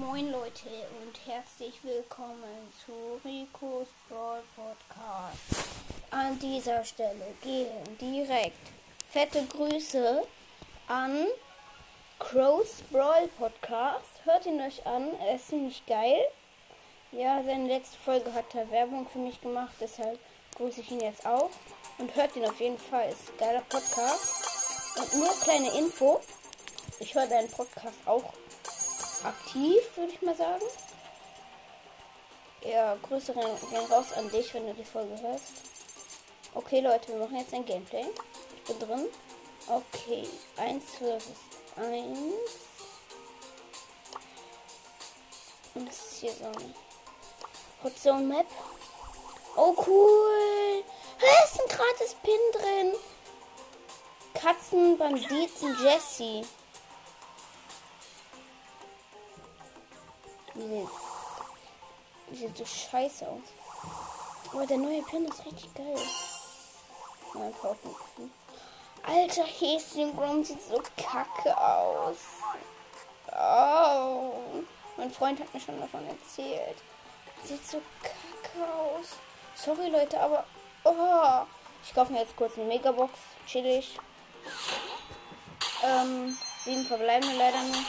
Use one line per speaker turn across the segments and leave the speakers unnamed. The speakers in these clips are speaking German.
Moin Leute und herzlich willkommen zu Rico's Brawl Podcast. An dieser Stelle gehen direkt fette Grüße an Crow's Brawl Podcast. Hört ihn euch an, er ist ziemlich geil. Ja, seine letzte Folge hat er Werbung für mich gemacht, deshalb grüße ich ihn jetzt auch. Und hört ihn auf jeden Fall, ist ein geiler Podcast. Und nur kleine Info, ich höre deinen Podcast auch aktiv, würde ich mal sagen. Ja, Grüße gehen raus an dich, wenn du die Folge hörst. Okay, Leute, wir machen jetzt ein Gameplay. Ich bin drin. Okay, 1 versus 1. Und das ist hier so eine Hot Zone Map. Oh, cool. Da ist ein gratis Pin drin. Katzen, Banditen, Jesse. Die sehen so scheiße aus. Aber der neue Pin ist richtig geil. Nein, Pauken. Alter, Häschen Grom sieht so kacke aus. Oh. Mein Freund hat mir schon davon erzählt. Sieht so kacke aus. Sorry, Leute, aber. Oh. Ich kaufe mir jetzt kurz eine Megabox. Chillig. Ähm, sieben verbleiben leider nicht.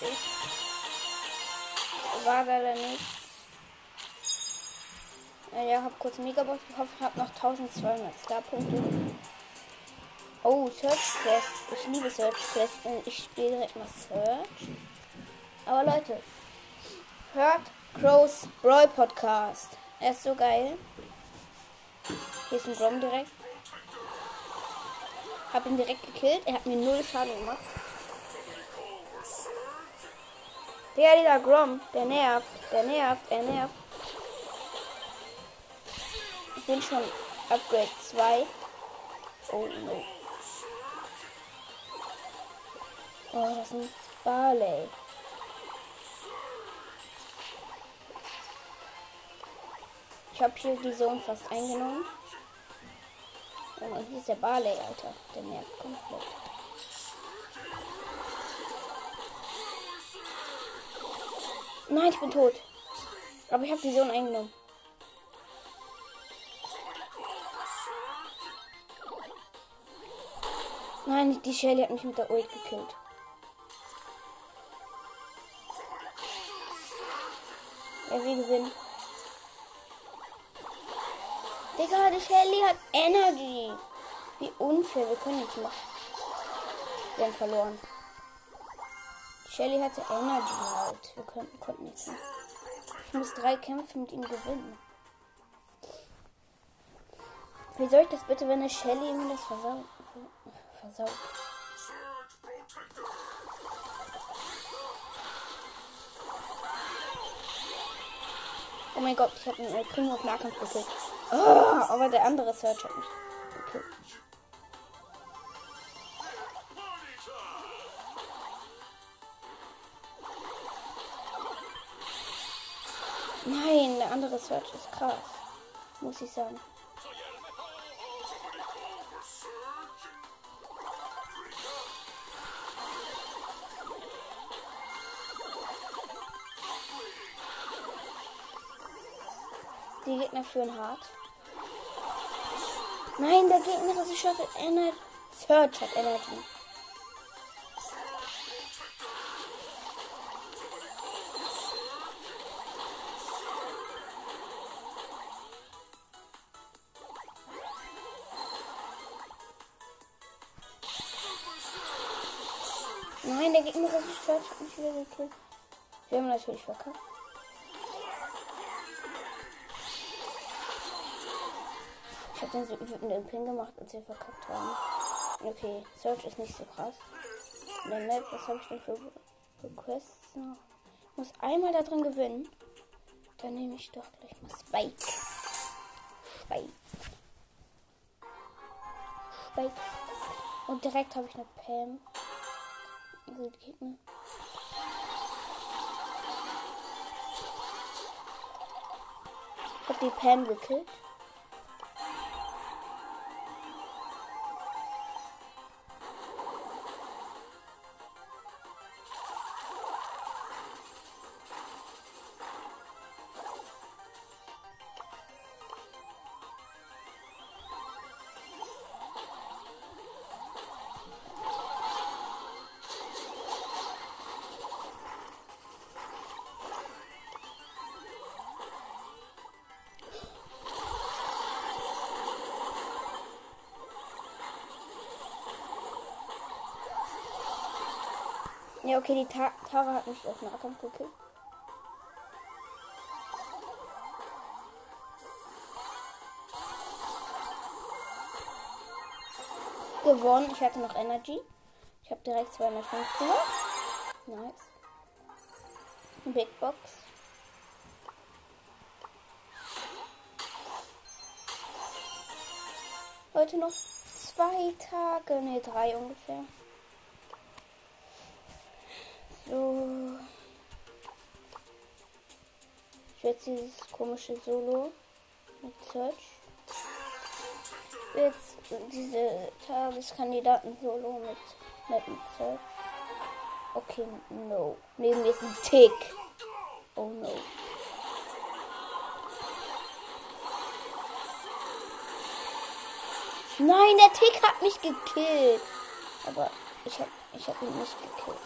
Ich war leider nicht. Ja, hab kurz Megabox gekauft, hab noch 1200 Star-Punkte. Oh, Search Quest. Ich liebe Search Quest und ich spiele direkt mal Search. Aber Leute, hört Crows Brawl Podcast. Er ist so geil. Hier ist ein Grom direkt. Hab ihn direkt gekillt. Er hat mir null Schaden gemacht. Der, dieser Grom, der nervt, der nervt, der nervt. Ich bin schon Upgrade 2. Oh no. Oh, das ist ein Barley. Ich habe hier die Zone fast eingenommen. Und hier ist der Barley, Alter. Der nervt komplett. Nein, ich bin tot. Aber ich habe die Zone eingenommen. Nein, die Shelly hat mich mit der Ult gekillt. Ja, wir gewinnen. Digga, die Shelly hat Energy. Wie unfair, wir können nichts machen. Wir haben verloren. Shelly hatte Energy halt. Wir konnten, konnten nichts machen. Ich muss drei Kämpfe mit ihm gewinnen. Wie soll ich das bitte, wenn eine Shelly mir das versaut? versaut? Oh mein Gott, ich habe einen Primo auf Nahkampf gekillt. Oh, aber der andere Search hat mich gekillt. Nein, der andere Search ist krass. Muss ich sagen. Die Gegner führen hart. Nein, der Gegner ist Shot Energy. Search hat Energy. Der Gegner ist Search hat mich wieder gekillt. Wir haben natürlich verkackt. Ich habe den so wütenden Pin gemacht, als wir verkackt haben. Okay, Search ist nicht so krass. In der Map, was habe ich denn für, für Quests noch? Ich muss einmal da drin gewinnen. Dann nehme ich doch gleich mal Spike. Spike. Spike. Und direkt habe ich eine Pam. Die Gegner. Ich habe die Pam gekillt. Okay, die Ta Tara hat mich auf Nahkampf gekillt. Gewonnen. Ich hatte noch Energy. Ich habe direkt 250er. Nice. Big Box. Heute noch zwei Tage, ne, drei ungefähr. So. Ich werde dieses komische Solo mit Search. Jetzt diese Tageskandidaten-Solo mit, mit Search. Okay, no. Neben mir ist ein Tick. Oh no. Nein, der Tick hat mich gekillt. Aber ich hab, ich hab ihn nicht gekillt.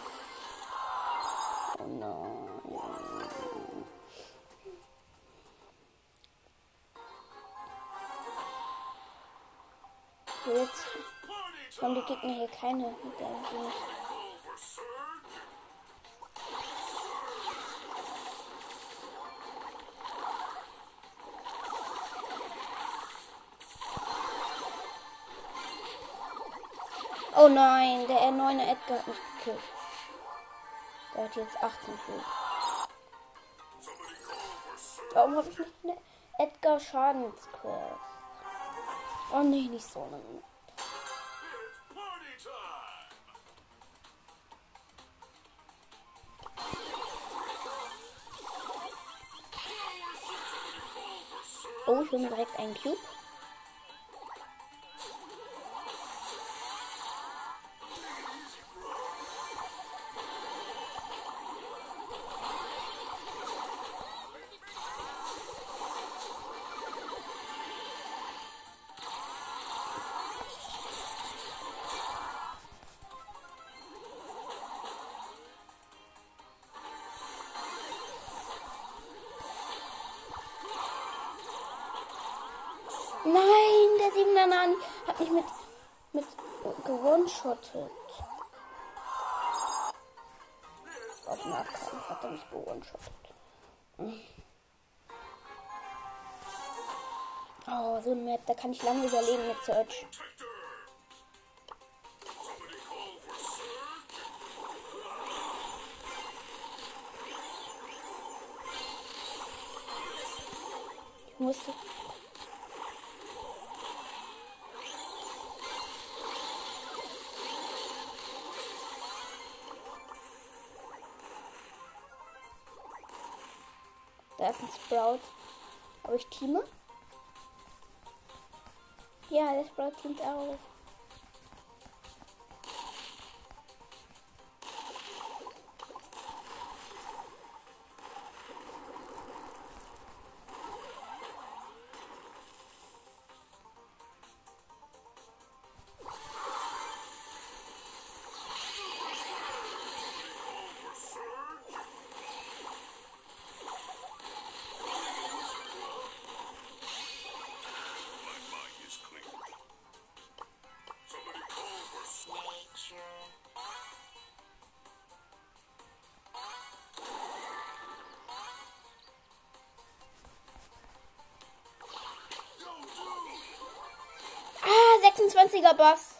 Oh. So, jetzt haben die Gegner hier keine der Oh nein, der R9er Edgar hat mich gekillt. Der hat jetzt 18 Schuss. Warum habe ich nicht eine Edgar Schadensquest? Oh nee, nicht so eine. Oh, ich bin direkt ein Cube. Der 7er Nani hat mich mit, mit gewonshottet. Auf Nahkampf hat er mich gewonshottet. Oh, so ein Map, da kann ich lange überleben mit Search. Ich musste Ein Sprout. Aber ich teame? Ja, der Sprout teamt auch. 26er Bass.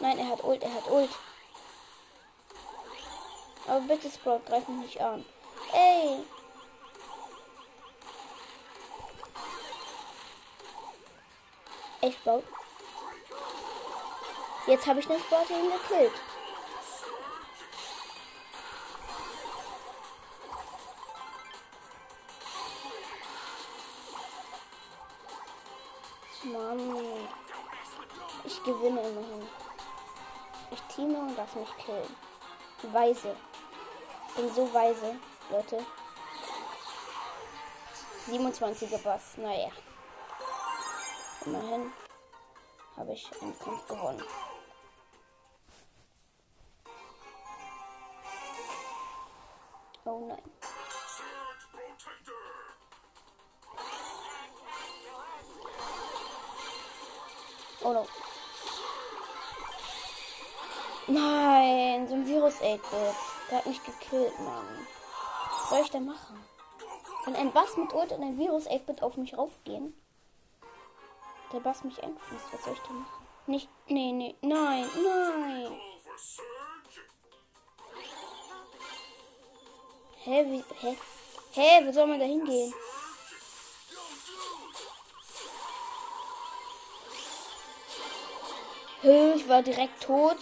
Nein, er hat Ult, er hat Ult. Aber bitte, Sprout, greif mich nicht an. Ey. Ey, Sprout. Jetzt habe ich den Sprout ihn gekillt. Gewinne immerhin. Ich teame und darf mich killen. Weise. Bin so weise, Leute. 27er Bass. Naja. Immerhin habe ich einen Kampf gewonnen. Oh nein. Oh no. Nein, so ein Virus 8-Bit. Der hat mich gekillt, Mann. Was soll ich da machen? Wenn ein Bass mit Ult und ein Virus 8-Bit auf mich raufgehen, der Bass mich einfließt, was soll ich da machen? Nicht, nee, nee, nein, nein. Hä, wie, hä? Hä, wo soll man da hingehen? Hä, ich war direkt tot.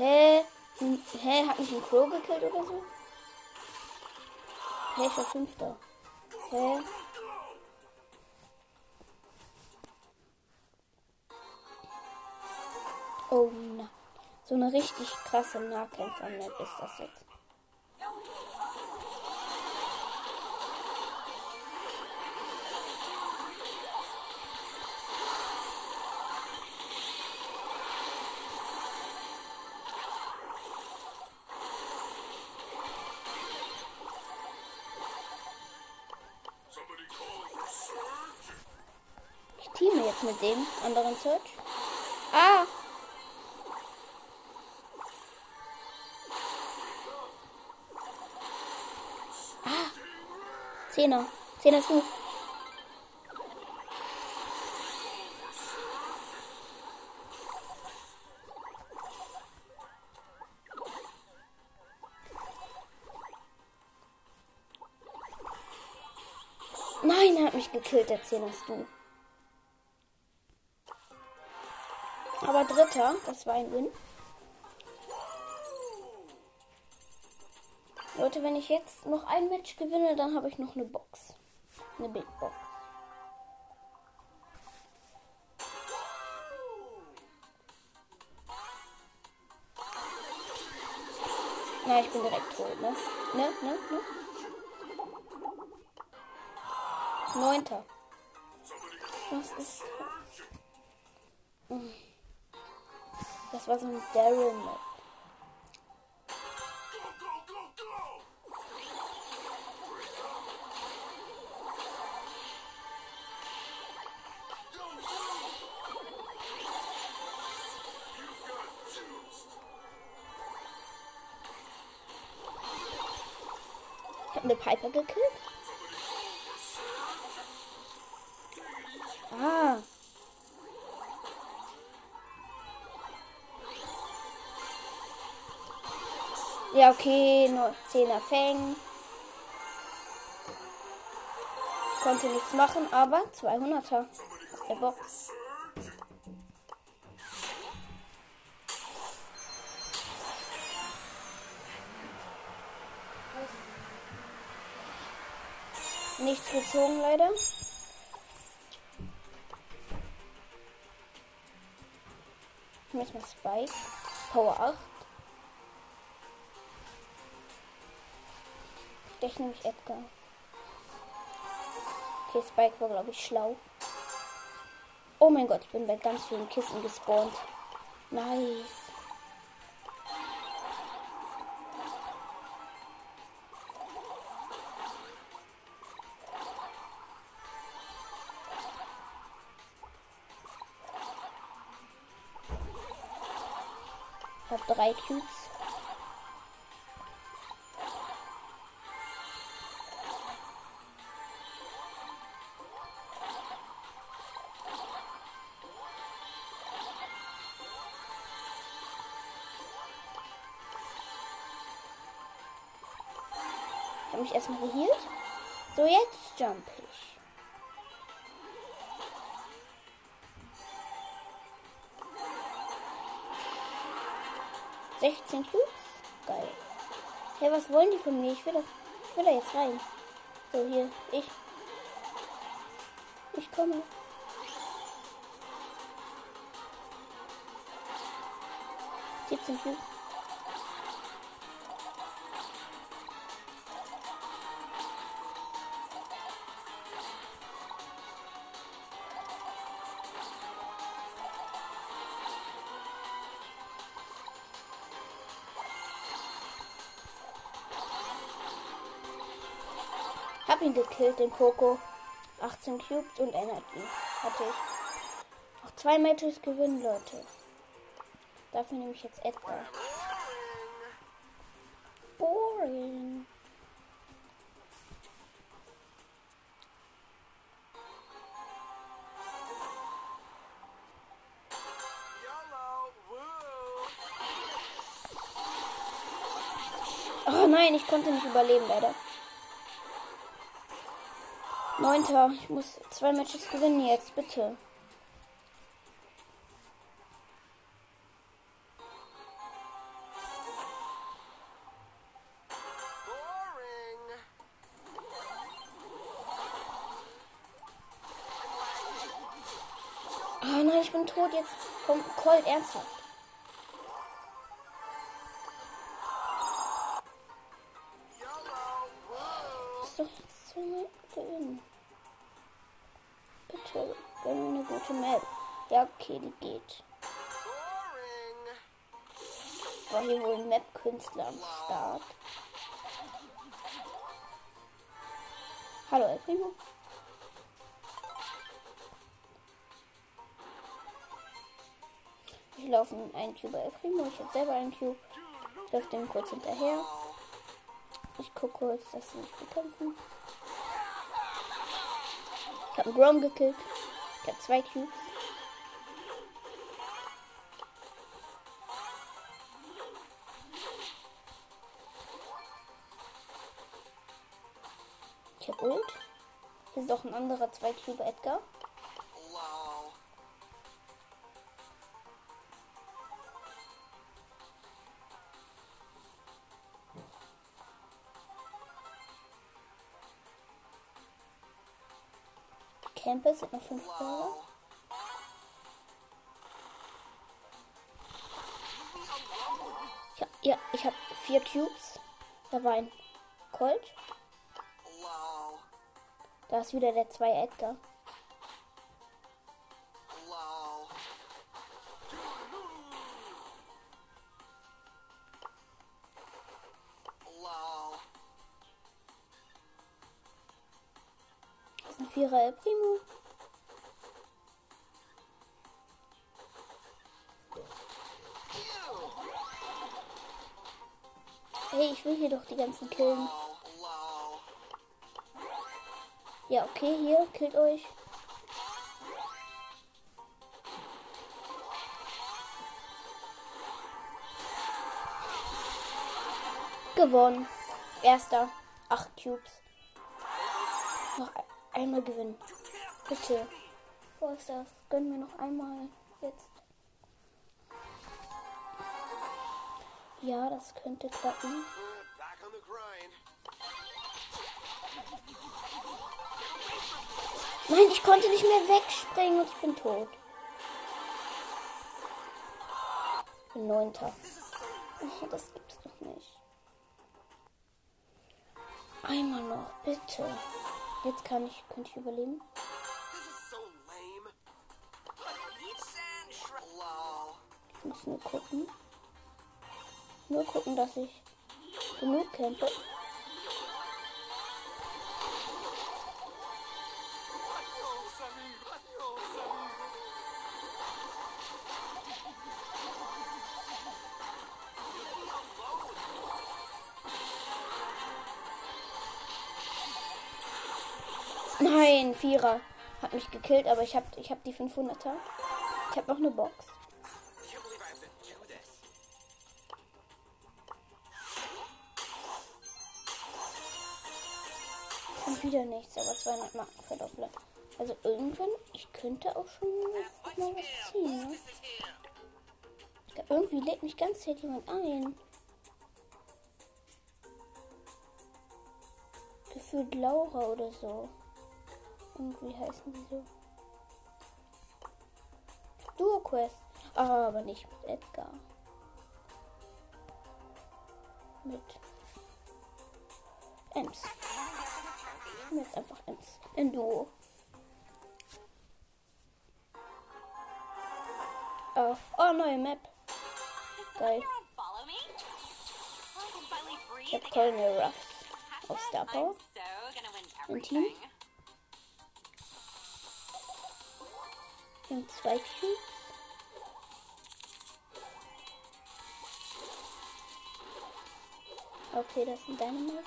Hä? Hä, hat mich ein Crow gekillt oder so? Hä, ich war Fünfter. Hä? Oh na. So eine richtig krasse Nahkämpfer-Map ist das jetzt. Anderen Search. Ah! Ah! Zehner. Zehner du. Nein, er hat mich gekillt, der Zehner ist Aber dritter, das war ein Win. Leute, wenn ich jetzt noch ein Match gewinne, dann habe ich noch eine Box. Eine Big Box. Na, ich bin direkt tot, ne? Ne, ne, ne? Neunter. Was ist das? Das war so ein Daryl Map. Ich hab eine Piper gekillt. Okay, nur 10er Fang. Konnte nichts machen, aber 200er. Der Box. Nichts gezogen, leider. Jetzt mal Spike. Power 8. Ich nehme ich Edgar. Okay, Spike war, glaube ich, schlau. Oh mein Gott, ich bin bei ganz vielen Kissen gespawnt. Nice. Ich habe drei Cubes. Ich erstmal geheilt. So, jetzt jump ich. Sechzehn Cubes? Geil. Hey, was wollen die von mir? Ich will, da, ich will da jetzt rein. So, hier. Ich. Ich komme. Siebzehn Cubes. Hab ihn gekillt, den Poco. 18 Cubes und Energy hatte ich. Noch zwei Matches gewinnen, Leute. Dafür nehme ich jetzt Edgar. Boring. Oh nein, ich konnte nicht überleben, leider. Neunter. Ich muss zwei Matches gewinnen jetzt, bitte. Oh nein, ich bin tot jetzt. Komm, Colt, ernsthaft. Ist doch jetzt zweimal gewinnen. Gute Map. Ja, okay, die geht. War hier wohl ein Map-Künstler am Start. Hallo, El Primo. Ich laufe in einen Cube El Primo. Ich habe selber einen Cube. Ich laufe dem kurz hinterher. Ich gucke kurz, dass sie mich bekämpfen. Ich habe einen Grom gekillt. Ich habe zwei Cubes. Ich habe Ult. Hier ist auch ein anderer 2 Cube Edgar. Camper sind noch 5 Brawler. Ja, ja, ich habe vier Cubes. Da war ein Colt. Da ist wieder der 2 Edgar. Vierer El Primo. Hey, ich will hier doch die ganzen killen. Ja, okay, hier, killt euch. Gewonnen. Erster. Acht Cubes. Einmal gewinnen. Bitte. Wo ist das? Gönn mir noch einmal. Jetzt. Ja, das könnte klappen. Nein, ich konnte nicht mehr wegspringen und ich bin tot. Ich bin neunter. Oh, das gibt's doch nicht. Einmal noch, bitte. Jetzt kann ich, könnte ich überleben. Ich muss nur gucken. Nur gucken, dass ich genug campe. Vierer hat mich gekillt, aber ich habe ich hab die 500er. Ich habe noch eine Box. Und wieder nichts, aber 200 Marken verdoppelt. Also irgendwann, ich könnte auch schon mal was ziehen. Ne? Irgendwie lädt mich ganz Zeit jemand ein. Gefühlt Laura oder so. Irgendwie heißen die so. Duo Quest. Ah, aber nicht mit Edgar. Mit Ems. Jetzt einfach Ems. Ein Duo. Oh, oh, neue Map. Geil. Ich hab. Colonel Ruffs auf Star Power.
I'm
Team? Wir zwei Cubes. Okay, das sind deine Maus.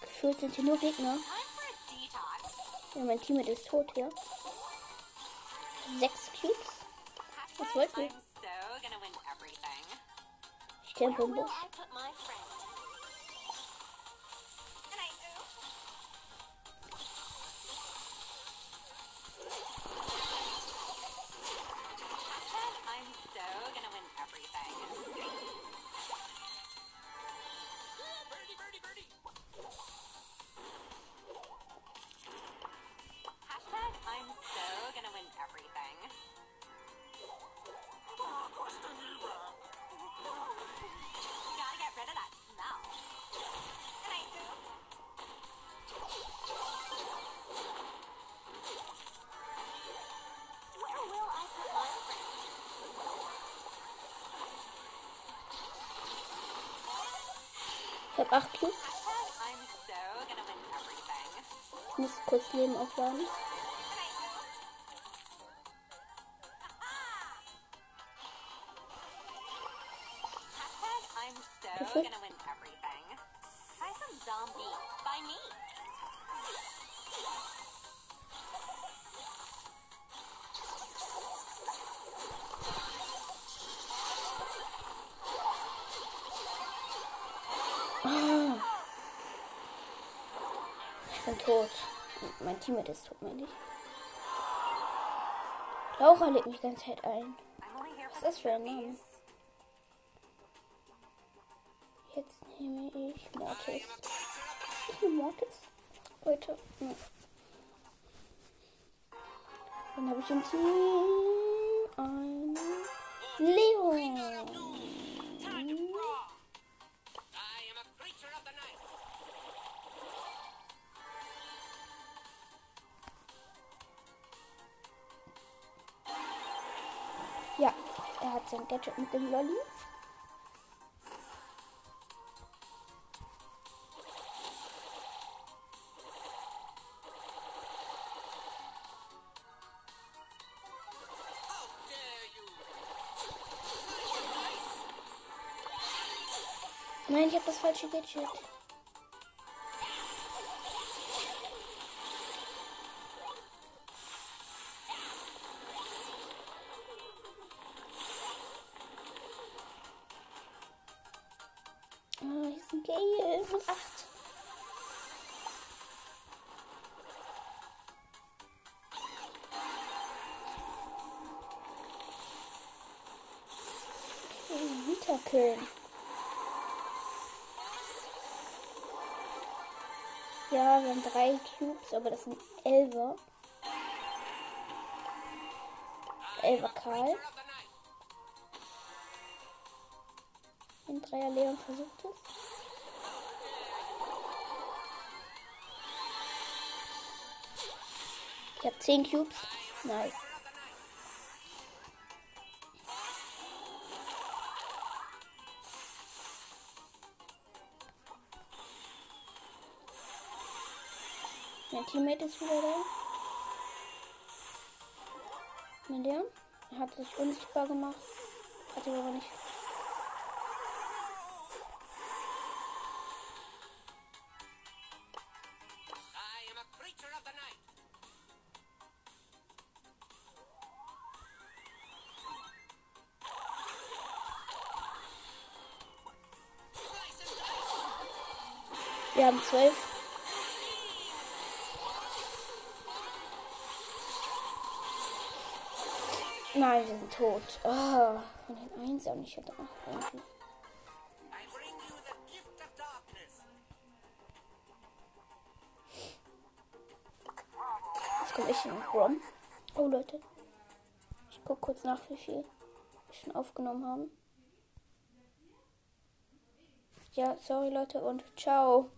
Gefühlt sind hier nur Gegner. Ja, mein Team ist tot hier. Sechs Cubes. Was wollt ihr? Ich campe im 108 Cubes. Ich muss kurz Leben aufladen. Bin tot. Mein Teammate ist tot, meine ich. Laura legt mich ganze Zeit ein. Was ist das für ein Name? Jetzt nehme ich Mortis. Ich nehme Mortis. Leute. hm. Dann habe ich im Team einen Leon. Er hat sein Gadget mit dem Lolli. Nein, ich habe das falsche Gadget. 7 8. Wieder. Ja, wir haben drei Cubes, aber das sind Elfer. Elfer Karl. In Dreier Leon versucht es. Ich habe 10 Cubes. Nice. Mein Teammate ist wieder da. Mein Leon. Er hat sich unsichtbar gemacht. Hat sich aber nicht. Wir haben 12. Nein, wir sind tot. Ah, von den Einsam. Ich hatte 8 irgendwie. Jetzt komme ich in Grom. Oh, Leute. Ich gucke kurz nach, wie viel wir schon aufgenommen haben. Ja, sorry, Leute, und ciao.